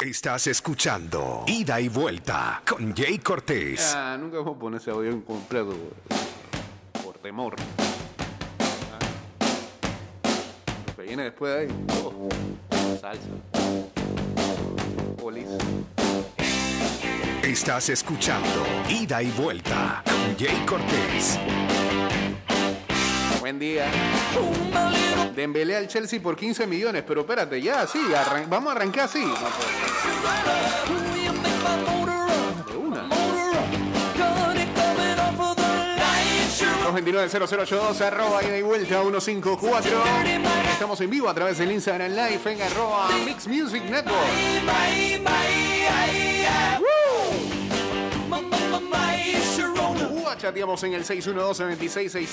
Estás escuchando Ida y Vuelta con Jay Cortés. Ah, nunca vamos a poner ese audio en completo por temor. Ah. Lo que viene después de ahí. oh, salsa. Polis. Estás escuchando Ida y Vuelta con Jay Cortés. Buen día. Dembélé al Chelsea por 15 millones, pero espérate, ya, sí, vamos a arrancar así. De una. 229-0082, arroba ida y vuelta 154. Estamos en vivo a través del Instagram Live en arroba Mix Music Network. Chateamos en el 612-2666.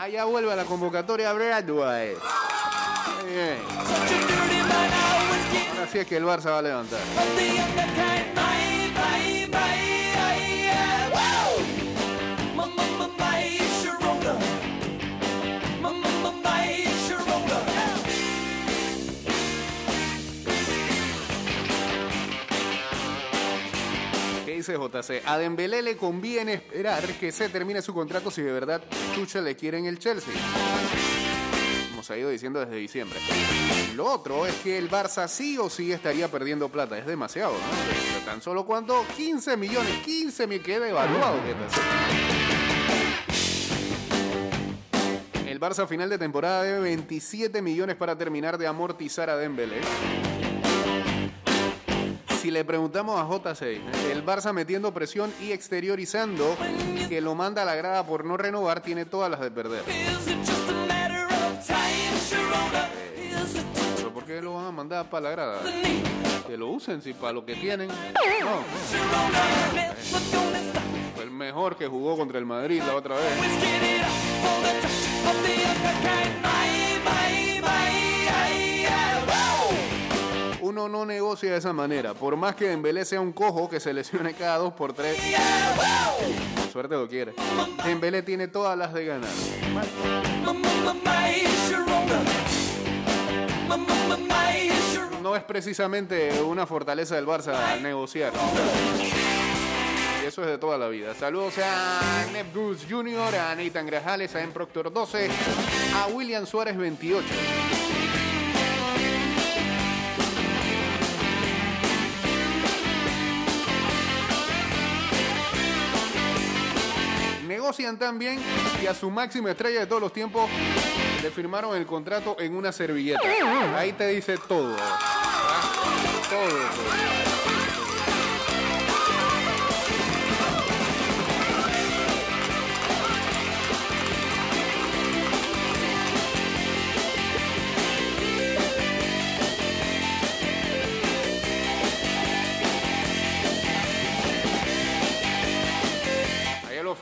Allá vuelve a la convocatoria Broadway. Muy bien. Ahora sí es que el Barça va a levantar. Dice JC? A Dembélé le conviene esperar que se termine su contrato si de verdad Tuchel le quiere en el Chelsea. Como se ha ido diciendo desde diciembre. Lo otro es que el Barça sí o sí estaría perdiendo plata. Es demasiado, ¿no? De Tan solo cuánto? 15 millones. 15 me queda evaluado. El Barça a final de temporada debe 27 millones para terminar de amortizar a Dembélé. Si le preguntamos a J6, el Barça metiendo presión y exteriorizando que lo manda a la grada por no renovar, tiene todas las de perder. ¿Pero por qué lo van a mandar para la grada? Que lo usen, si para lo que tienen. Fue el mejor que jugó contra el Madrid la otra vez. Uno no negocia de esa manera. Por más que Dembélé sea un cojo que se lesione cada dos por tres. Suerte lo quiere. Dembélé tiene todas las de ganar. No es precisamente una fortaleza del Barça negociar. Eso es de toda la vida. Saludos a Neb Goose Jr., a Nathan Grajales, a M. Proctor 12, a William Suárez 28. Negocian tan bien que a su máxima estrella de todos los tiempos le firmaron el contrato en una servilleta. Ahí te dice todo.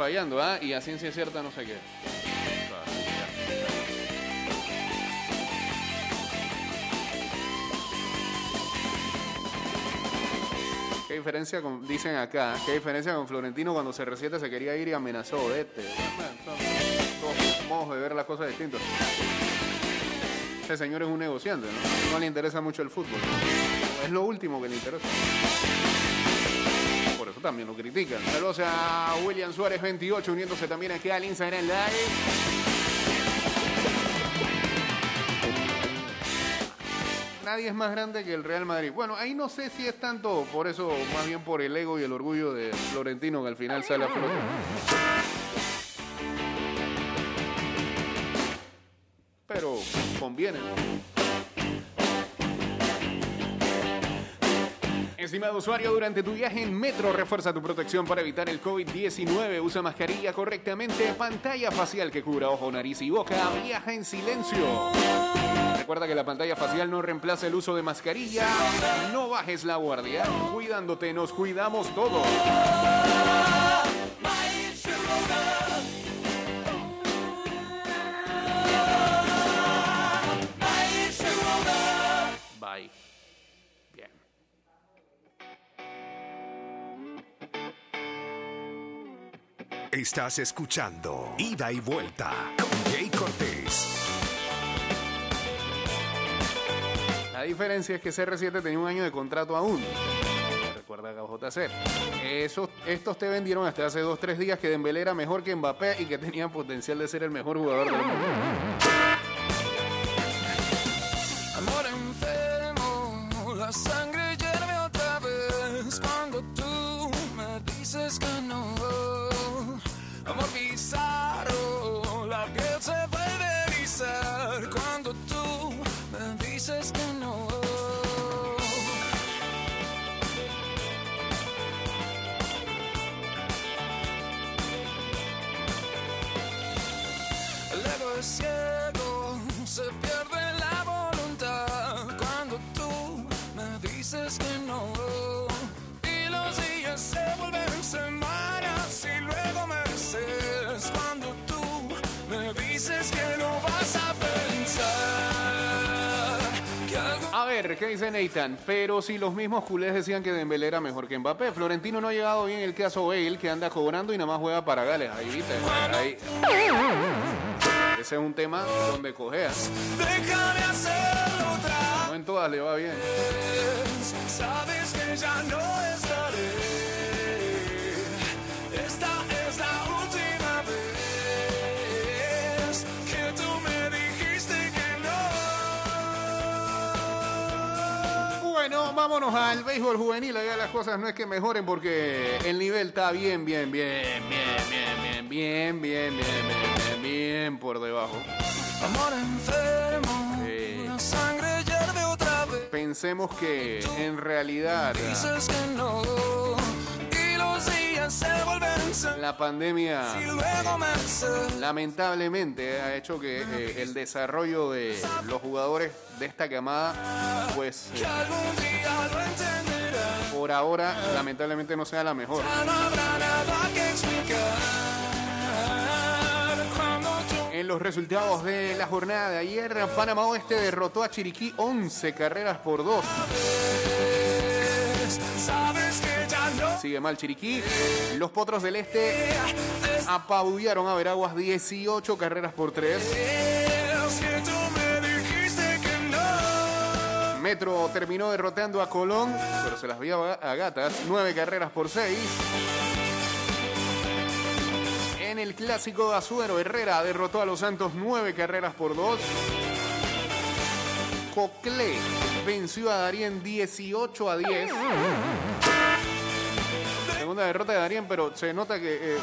Fallando, ¿ah? Y a ciencia cierta no sé qué. ¿Qué diferencia con, dicen acá, qué diferencia con Florentino cuando se resiente se quería ir y amenazó este? Modos de ver las cosas distintos. Este señor es un negociante, ¿no? No le interesa mucho el fútbol. Es lo último que le interesa. También lo critican. Saludos a William Suárez 28 uniéndose también aquí al Instagram Live. Nadie es más grande que el Real Madrid. Bueno, ahí no sé si es tanto por eso, más bien por el ego y el orgullo de Florentino que al final sale a flote. Pero conviene. Estimado usuario, durante tu viaje en metro, refuerza tu protección para evitar el COVID-19. Usa mascarilla correctamente, pantalla facial que cubra ojo, nariz y boca. Viaja en silencio. Recuerda que la pantalla facial no reemplaza el uso de mascarilla. No bajes la guardia. Cuidándote, nos cuidamos todos. Estás escuchando Ida y Vuelta con Jay Cortés. La diferencia es que CR7 tenía un año de contrato aún. Recuerda JC. Esos, estos te vendieron hasta hace 2-3 días que Dembélé era mejor que Mbappé y que tenía potencial de ser el mejor jugador del mundo. Es ciego, se pierde la voluntad cuando tú me dices que no. Y los días se vuelven semanas y luego meses cuando tú me dices que no vas a pensar que algo A ver, ¿qué dice Nathan? Pero si los mismos culés decían que Dembélé era mejor que Mbappé, Florentino no ha llegado bien el caso Bale, que anda cobrando y nada más juega para Gales. Ahí viste, ahí. Ese es un tema donde otra No en todas le va bien. Sabes que ya no vámonos al béisbol juvenil. Allá las cosas no es que mejoren porque el nivel está bien, bien, bien, bien, bien, bien, bien, bien, bien, bien, bien, bien por debajo. Amor enfermo, Sí. la sangre otra vez. Pensemos que en realidad Dices que no. Y los días se vuelven semanas la pandemia lamentablemente ha hecho que eh, el desarrollo de los jugadores de esta camada, pues eh, por ahora lamentablemente no sea la mejor. En los resultados de la jornada de ayer, Panamá Oeste derrotó a Chiriquí 11 carreras por 2. Sigue mal Chiriquí. Los Potros del Este apabullaron a Veraguas 18 carreras por 3. es que tú me dijiste que no. Metro terminó derrotando a Colón, pero se las vio a gatas, 9 carreras por 6. En el clásico de Azuero, Herrera derrotó a los Santos 9 carreras por 2. Coclé venció a Darien 18 a 10. Segunda derrota de Darien, pero se nota que eh,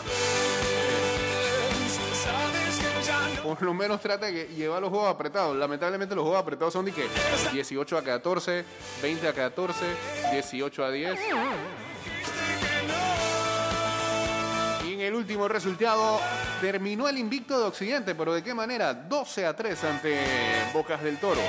por lo menos trata de que lleva los juegos apretados. Lamentablemente los juegos apretados son de que 18 a 14, 20 a 14, 18 a 10. Y en el último resultado terminó el invicto de Occidente, pero ¿de qué manera? 12 a 3 ante Bocas del Toro.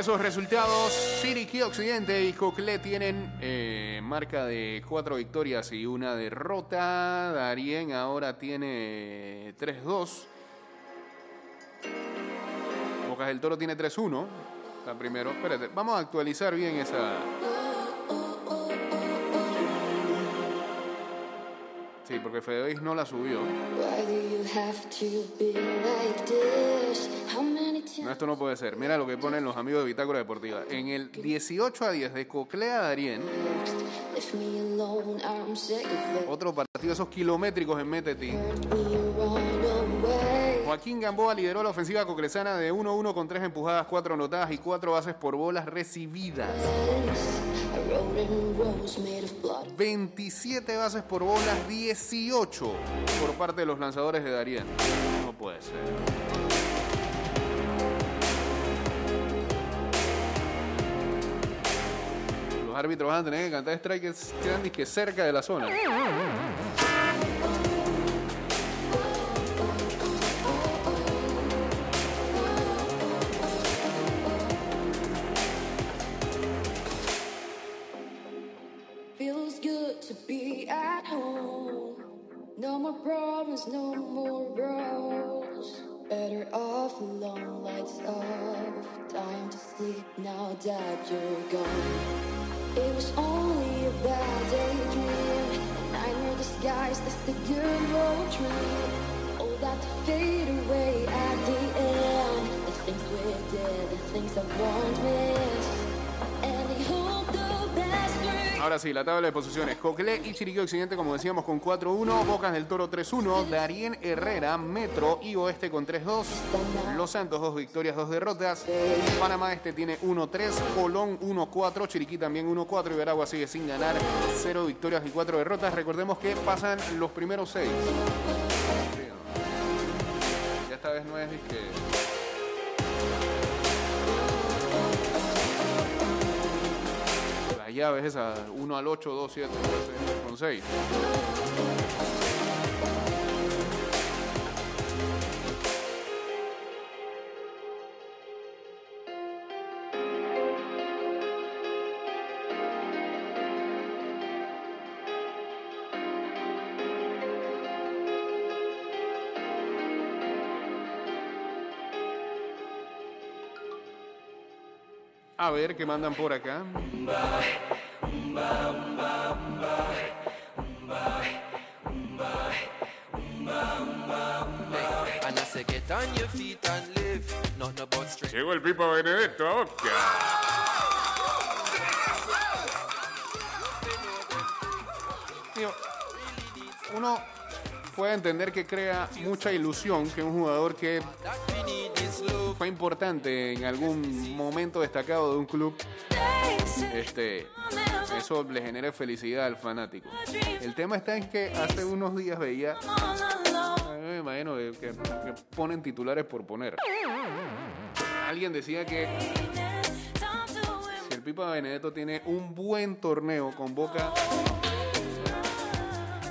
Esos resultados, Chiriquí Occidente y Coclé tienen eh, marca de cuatro victorias y una derrota. Darien ahora tiene 3-2. Bocas del Toro tiene 3-1. Está primero. Espérate, vamos a actualizar bien esa. Sí, porque Fedevis no la subió. No, esto no puede ser. Mira lo que ponen los amigos de Bitácora Deportiva. En el 18 a 10 de Coclé a Darien. Otro partido, esos kilométricos en Meteti. Hurt me run away. Joaquín Gamboa lideró la ofensiva coclesana de 1-1 con 3 empujadas, 4 anotadas y 4 bases por bolas recibidas. I wrote in rose made of blood. 27 bases por bolas, 18 por parte de los lanzadores de Darien. No puede ser. Árbitros van a tener que cantar strikes quedan disque cerca de la zona. Feels good to be at home. No more problems no more bros. Better off alone, lights off. Time to sleep now that you're gone. Was only a bad daydream. A nightmare disguised as the good old dream. All that fade away at the end. The things we did, the things I won't miss. Ahora sí, la tabla de posiciones. Coquelé y Chiriquí Occidente, como decíamos, con 4-1. Bocas del Toro 3-1. Darien Herrera, Metro y Oeste con 3-2. Los Santos, dos victorias, dos derrotas. Panamá Este tiene 1-3. Colón 1-4. Chiriquí también 1-4. Y Veragua sigue sin ganar. 0 victorias y 4 derrotas. Recordemos que pasan los primeros 6. Ya esta vez no es que. Las llaves esas, 1 al 8, 2, 7, 12, con 6. A ver qué mandan por acá. Llegó el Pipa Benedetto a Uno puede entender que crea mucha ilusión que un jugador que fue importante en algún momento destacado de un club, este, eso le genere felicidad al fanático. El tema está en que hace unos días veía, me imagino que, ponen titulares por poner. Alguien decía que el Pipa Benedetto tiene un buen torneo con Boca,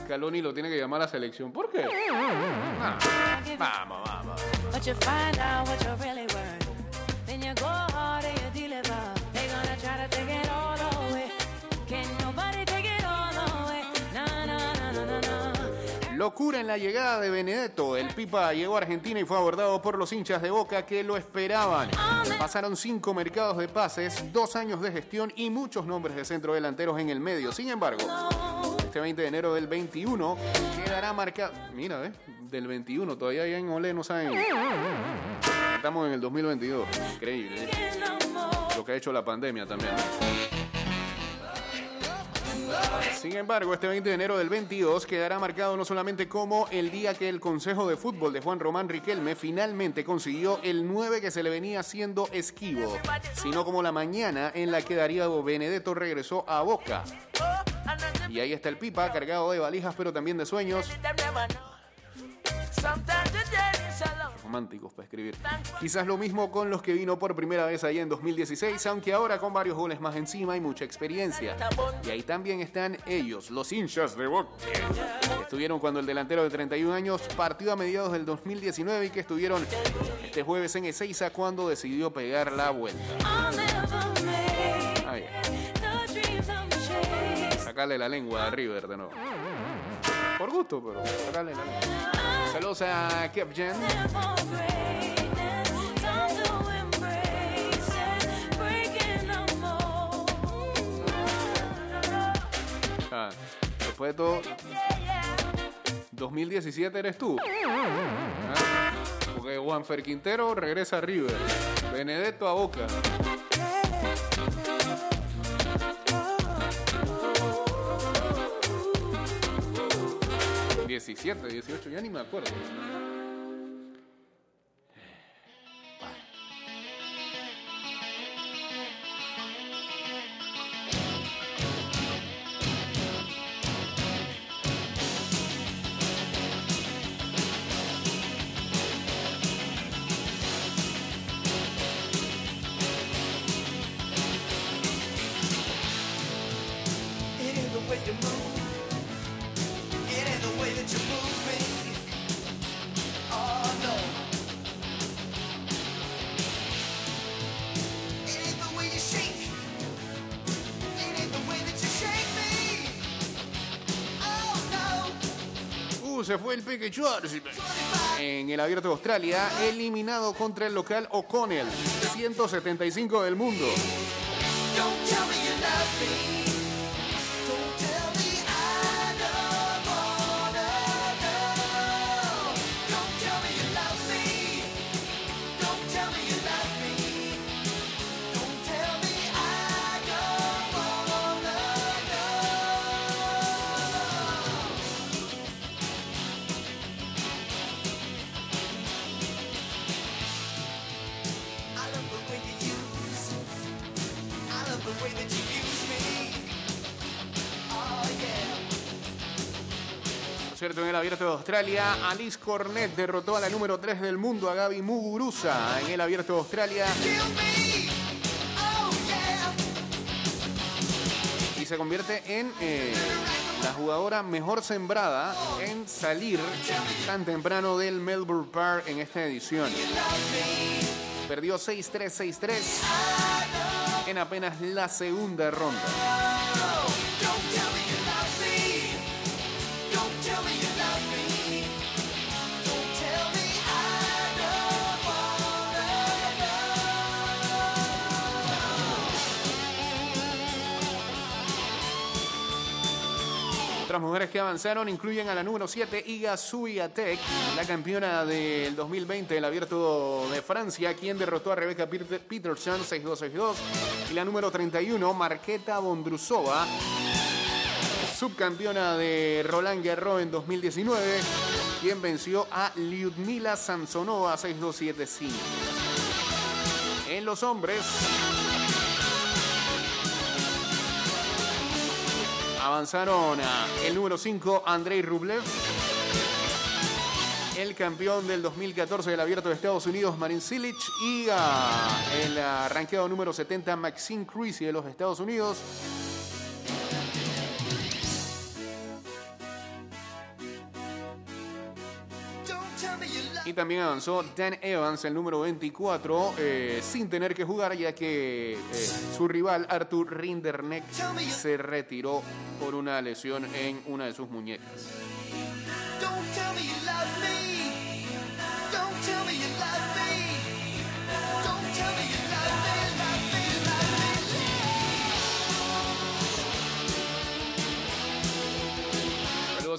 Caloni lo tiene que llamar a la selección. ¿Por qué? Ah, vamos, vamos. Locura en la llegada de Benedetto. El Pipa llegó a Argentina y fue abordado por los hinchas de Boca que lo esperaban. Pasaron cinco mercados de pases, dos años de gestión y muchos nombres de centrodelanteros en el medio. Sin embargo, este 20 de enero del 21 quedará marcado. Mira, ¿eh? Del 21, todavía ya en Olé no saben. Estamos en el 2022. Increíble. ¿eh? Lo que ha hecho la pandemia también. Sin embargo, este 20 de enero del 22 quedará marcado no solamente como el día que el Consejo de Fútbol de Juan Román Riquelme finalmente consiguió el 9 que se le venía haciendo esquivo, sino como la mañana en la que Darío Benedetto regresó a Boca. Y ahí está el Pipa, cargado de valijas, pero también de sueños. Románticos para escribir. Quizás lo mismo con los que vino por primera vez allá en 2016, aunque ahora con varios goles más encima y mucha experiencia. Y ahí también están ellos, los hinchas de Boca. Estuvieron cuando el delantero de 31 años partió a mediados del 2019 y que estuvieron este jueves en Ezeiza cuando decidió pegar la vuelta. Sacarle la lengua a River de nuevo. Por gusto, pero sacarle la lengua. Saludos a the mold. Ah, después de todo, 2017 eres tú. Ah, Porque Juanfer Quintero regresa a River. Benedetto a Boca. ¿17, 18? Ya ni me acuerdo. Se fue el Peque. En el Abierto de Australia, eliminado contra el local O'Connell, 175 del mundo. En el Abierto de Australia, Alice Cornet derrotó a la número 3 del mundo, a Gaby Muguruza. En el Abierto de Australia, y se convierte en eh, la jugadora mejor sembrada en salir tan temprano del Melbourne Park en esta edición. Perdió 6-3, 6-3 en apenas la segunda ronda. Otras mujeres que avanzaron incluyen a la número 7, Iga Swiatek, la campeona del 2020 del Abierto de Francia, quien derrotó a Rebecca Peter- Peterson 6-2-6-2. Y la número 31, Marketa Bondrusova, subcampeona de Roland Garros en 2019, quien venció a Lyudmila Samsonova 6-2-7-5. En los hombres, avanzaron el número 5, Andrei Rublev. El campeón del 2014 del Abierto de Estados Unidos, Marin Cilic. Y a el arranqueado número 70, Maxine Creasy de los Estados Unidos. Y también avanzó Dan Evans, el número 24, eh, sin tener que jugar, ya que eh, su rival Arthur Rinderneck se retiró por una lesión en una de sus muñecas.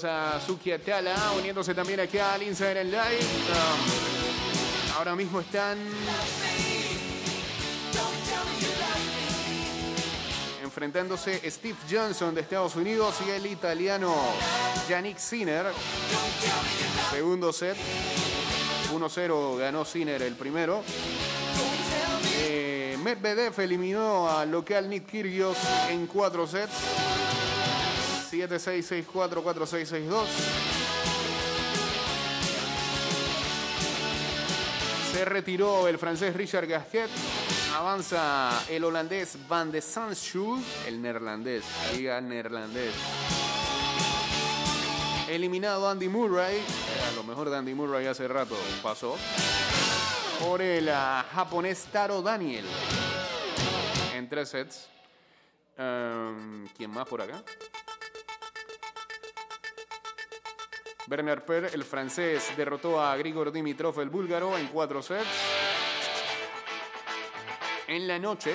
A Suki Atala, uniéndose también aquí al Insider Live. Um, ahora mismo están enfrentándose Steve Johnson de Estados Unidos y el italiano Yannick Sinner. Segundo set. 1-0 ganó Sinner el primero. Eh, Medvedev eliminó al local Nick Kyrgios en 4 sets. 7-6, 6-4, 4-6, 6-2. Se retiró el francés Richard Gasquet. Avanza el holandés Van de Sandschuh, el neerlandés, diga neerlandés. Eliminado Andy Murray, a lo mejor de Andy Murray hace rato pasó, por el ah, japonés Taro Daniel en tres sets. Em, ¿Quién más por acá? Bernard Per, el francés, derrotó a Grigor Dimitrov, el búlgaro, en cuatro sets. En la noche,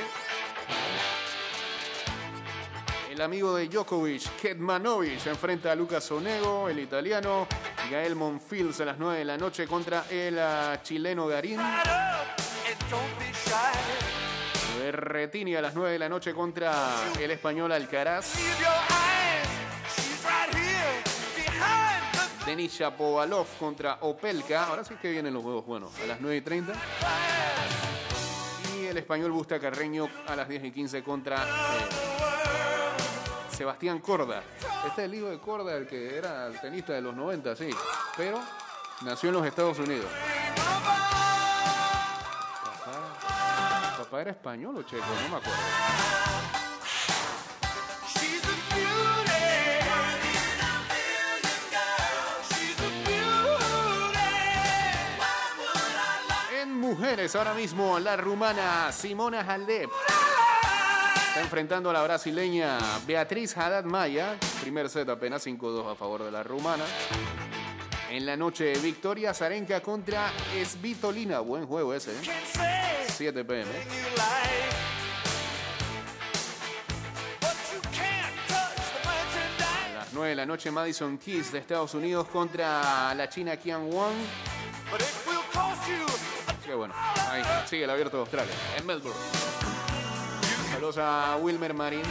el amigo de Djokovic, Ketmanovic, enfrenta a Lucas Onego, el italiano. Gael Monfils a las 9 de la noche contra el ah, chileno Garín. Berretini a las 9 de la noche contra el español Alcaraz. Denis Shapovalov contra Opelka. Ahora sí que vienen los juegos buenos. A las 9 y 30. Y el español Busta Carreño a las 10 y 15 contra eh, Sebastián Corda. Este es el hijo de Corda, el que era el tenista de los 90, sí. Pero nació en los Estados Unidos. Papá, papá era español o checo, no me acuerdo. Mujeres, ahora mismo la rumana Simona Halep está enfrentando a la brasileña Beatriz Haddad Maya. Primer set apenas 5-2 a favor de la rumana. En la noche, Victoria Zarenka contra Svitolina. Buen juego ese, ¿eh? 7 pm. A las 9 de la noche, Madison Keys de Estados Unidos contra la China Qian Wang. Ahí sigue el abierto de Australia, en Melbourne. Saludos a Wilmer Marín.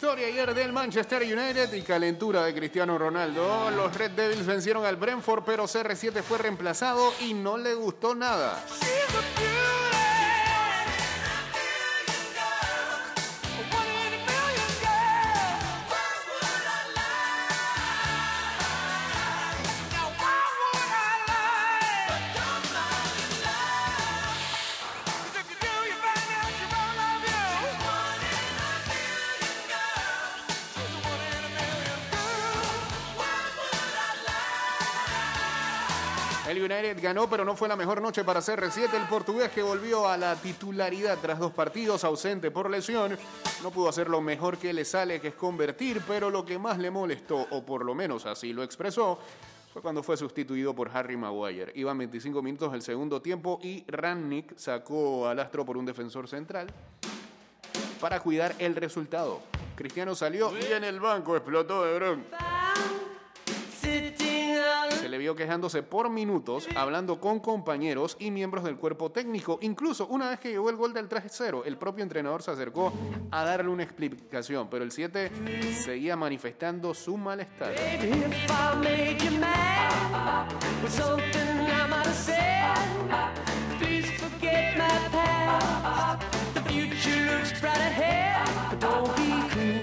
Victoria ayer del Manchester United y calentura de Cristiano Ronaldo. Los Red Devils vencieron al Brentford, pero CR7 fue reemplazado y no le gustó nada. El United ganó, pero no fue la mejor noche para CR7. El portugués que volvió a la titularidad tras dos partidos, ausente por lesión, no pudo hacer lo mejor que le sale, que es convertir, pero lo que más le molestó, o por lo menos así lo expresó, fue cuando fue sustituido por Harry Maguire. Iban 25 minutos del segundo tiempo y Rannick sacó al astro por un defensor central para cuidar el resultado. Cristiano salió y en el banco explotó de bronca. Le vio quejándose por minutos, hablando con compañeros y miembros del cuerpo técnico. Incluso una vez que llegó el gol del 3-0, el propio entrenador se acercó a darle una explicación, pero el 7 seguía manifestando su malestar.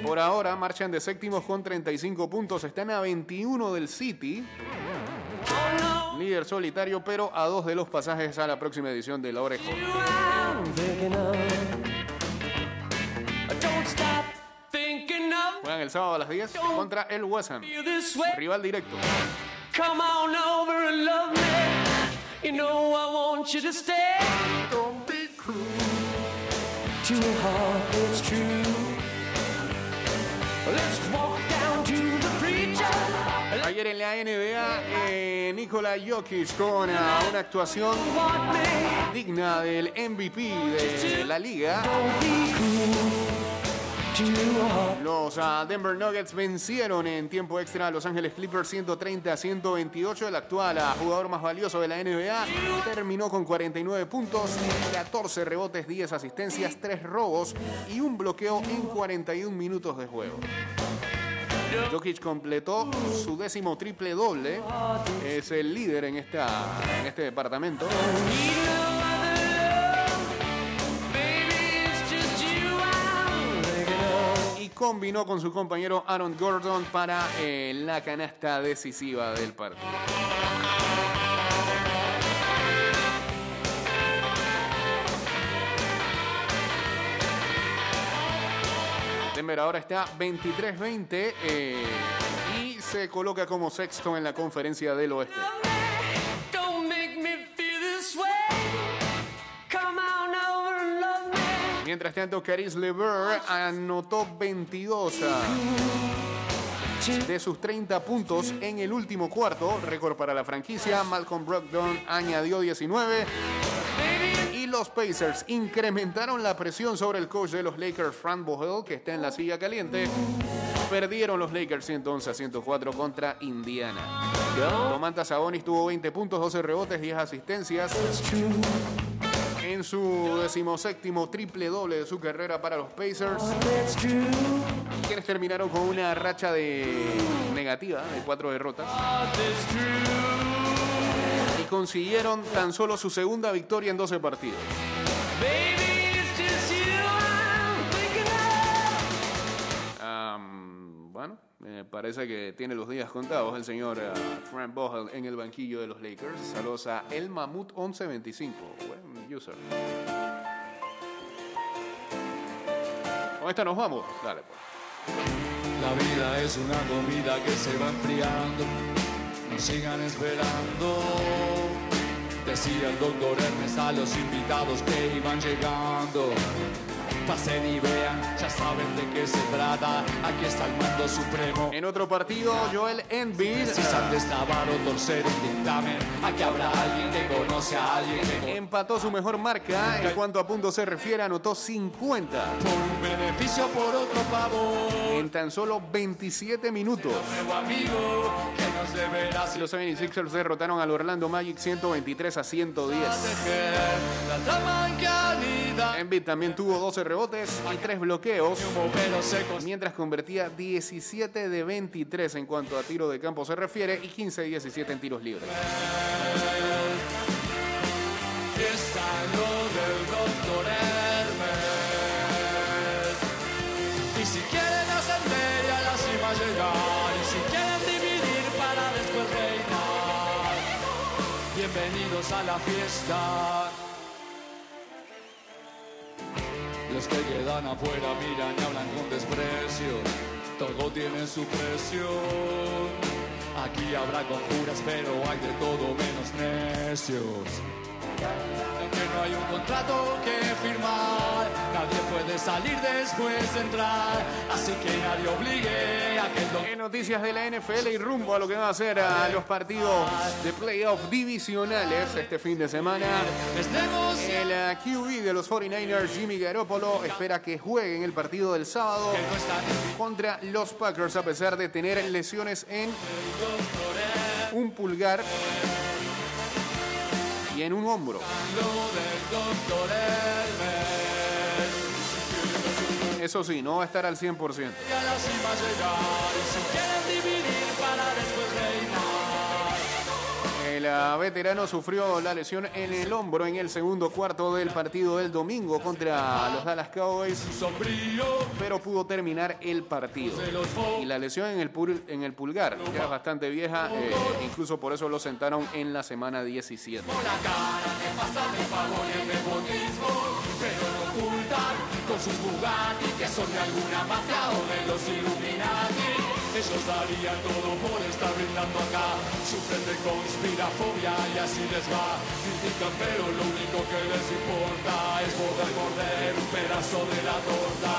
Por ahora marchan de séptimos con 35 puntos, están a 21 del City. Líder solitario, pero a dos de los pasajes a la próxima edición de La Oreja. Juegan el sábado a las 10 contra el Ham, rival directo. Come on over and love me. You know I want you to stay. Don't be cruel to a heart that's true. Let's walk down to the preacher. Ayer en la NBA, eh, Nikola Jokic con una actuación digna del MVP de la liga. Los ah, Denver Nuggets vencieron en tiempo extra a Los Ángeles Clippers 130 a 128. El actual ah, jugador más valioso de la NBA terminó con 49 puntos, 14 rebotes, 10 asistencias, 3 robos y un bloqueo en 41 minutos de juego. Jokic completó su décimo triple doble. Es el líder en, este departamento. Y combinó con su compañero Aaron Gordon para eh, la canasta decisiva del partido. Denver ahora está 23-20 eh, y se coloca como sexto en la conferencia del oeste. Mientras tanto, Caris LeVer anotó 22 a- de sus 30 puntos en el último cuarto, récord para la franquicia. Malcolm Brogdon añadió 19. Los Pacers incrementaron la presión sobre el coach de los Lakers, Frank Vogel, que está en la silla caliente. Perdieron los Lakers 111 a 104 contra Indiana. Domantas Sabonis tuvo 20 puntos, 12 rebotes, 10 asistencias. En su decimoséptimo triple doble de su carrera para los Pacers. Quienes terminaron con una racha de negativa de cuatro derrotas. Consiguieron tan solo su segunda victoria en 12 partidos. Am, bueno, parece que tiene los días contados el señor eh, Frank Vogel en el banquillo de los Lakers. Saludos a El Mamut 1125. Buen user. Con esta nos vamos. Dale, pues. La vida es una comida que se va enfriando. No sigan esperando. Decía el doctor Hermes a los invitados que iban llegando. Pasen y vean, ya saben de qué se trata. Aquí está el mando supremo. En otro partido, Joel Embiid Si han destrabar o torcer un dictamen, aquí habrá alguien que conoce a alguien que empató su mejor marca. En cuanto a puntos se refiere, anotó 50 por un beneficio, por otro favor. en tan solo 27 minutos. Nuevo amigo que Los 76ers derrotaron al Orlando Magic 123 a 110. proteger. La trama en calidad. Embiid también tuvo 12 rebotes y 3 bloqueos, mientras convertía 17 de 23 en cuanto a tiro de campo se refiere y 15 de 17 en tiros libres. A la fiesta. Los que quedan afuera miran y hablan con desprecio. Todo tiene su precio. Aquí habrá conjuras, pero hay de todo menos necios. Aunque no hay un contrato que firmar, nadie puede salir después de entrar. Así que nadie obligue a que En noticias de la NFL y rumbo a lo que van a ser a los partidos de playoff divisionales este fin de semana. El eh, QB de los 49ers, Jimmy Garoppolo, espera que juegue en el partido del sábado que contra los Packers a pesar de tener lesiones en un pulgar y en un hombro. Eso sí, no va a estar al 100%. Veterano sufrió la lesión en el hombro en el segundo cuarto del partido del domingo contra los Dallas Cowboys, pero pudo terminar el partido. Y la lesión en el, pul- en el pulgar, ya es bastante vieja, eh, incluso por eso lo sentaron en la semana 17. la cara de pasar el favor y el nepotismo, pero no ocultan con sus que son de alguna mafia o de los Illuminati. Ellos darían todo por estar brindando acá. Sufren de conspirafobia y así les va. Critican, pero lo único que les importa es poder morder un pedazo de la torta.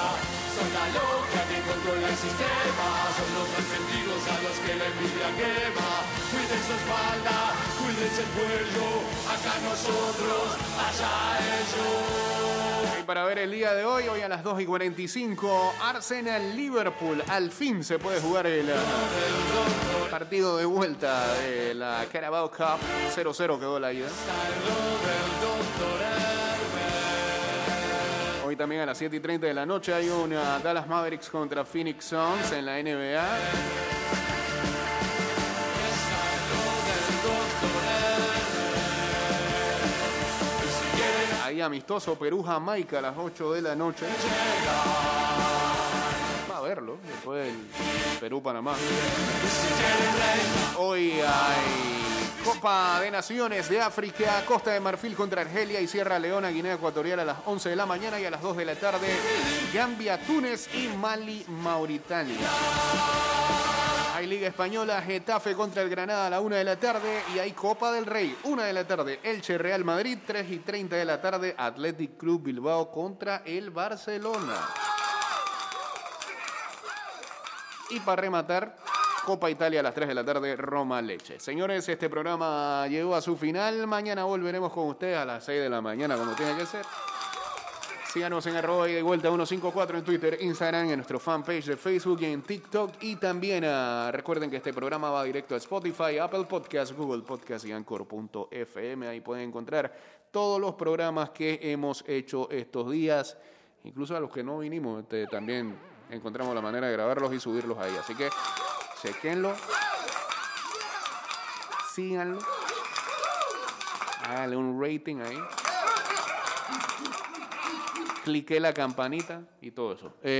Son la loca que controla el sistema. Son los resentidos a los que la envidia quema. Cuiden su espalda, cuídense el cuello. Acá nosotros, allá ellos. Para ver el día de hoy, hoy a las 2 y 45, Arsenal-Liverpool. Al fin se puede jugar el eh, partido de vuelta de la Carabao Cup. 0-0 quedó la ida. Hoy también a las 7 y 30 de la noche hay una Dallas Mavericks contra Phoenix Suns en la NBA. Amistoso Perú-Jamaica a las 8 de la noche. Va a verlo después del Perú-Panamá. Hoy hay Copa de Naciones de África, Costa de Marfil contra Argelia y Sierra Leona, Guinea Ecuatorial a las 11 de la mañana y a las 2 de la tarde Gambia, Túnez y Mali, Mauritania. Española, Getafe contra el Granada a la 1 de la tarde y hay Copa del Rey, 1 de la tarde, Elche Real Madrid, 3 y 30 de la tarde, Athletic Club Bilbao contra el Barcelona. Y para rematar, Copa Italia a las 3 de la tarde, Roma Leche. Señores, este programa llegó a su final. Mañana volveremos con ustedes a las 6 de la mañana, como tiene que ser. Síganos en arroba y de vuelta 154 en Twitter, Instagram, en nuestro fanpage de Facebook y en TikTok. Y también ah, recuerden que este programa va directo a Spotify, Apple Podcasts, Google Podcasts y Anchor.fm. Ahí pueden encontrar todos los programas que hemos hecho estos días. Incluso a los que no vinimos, este, también encontramos la manera de grabarlos y subirlos ahí. Así que chequenlo, síganlo, háganle un rating ahí clique la campanita y todo eso. Eh,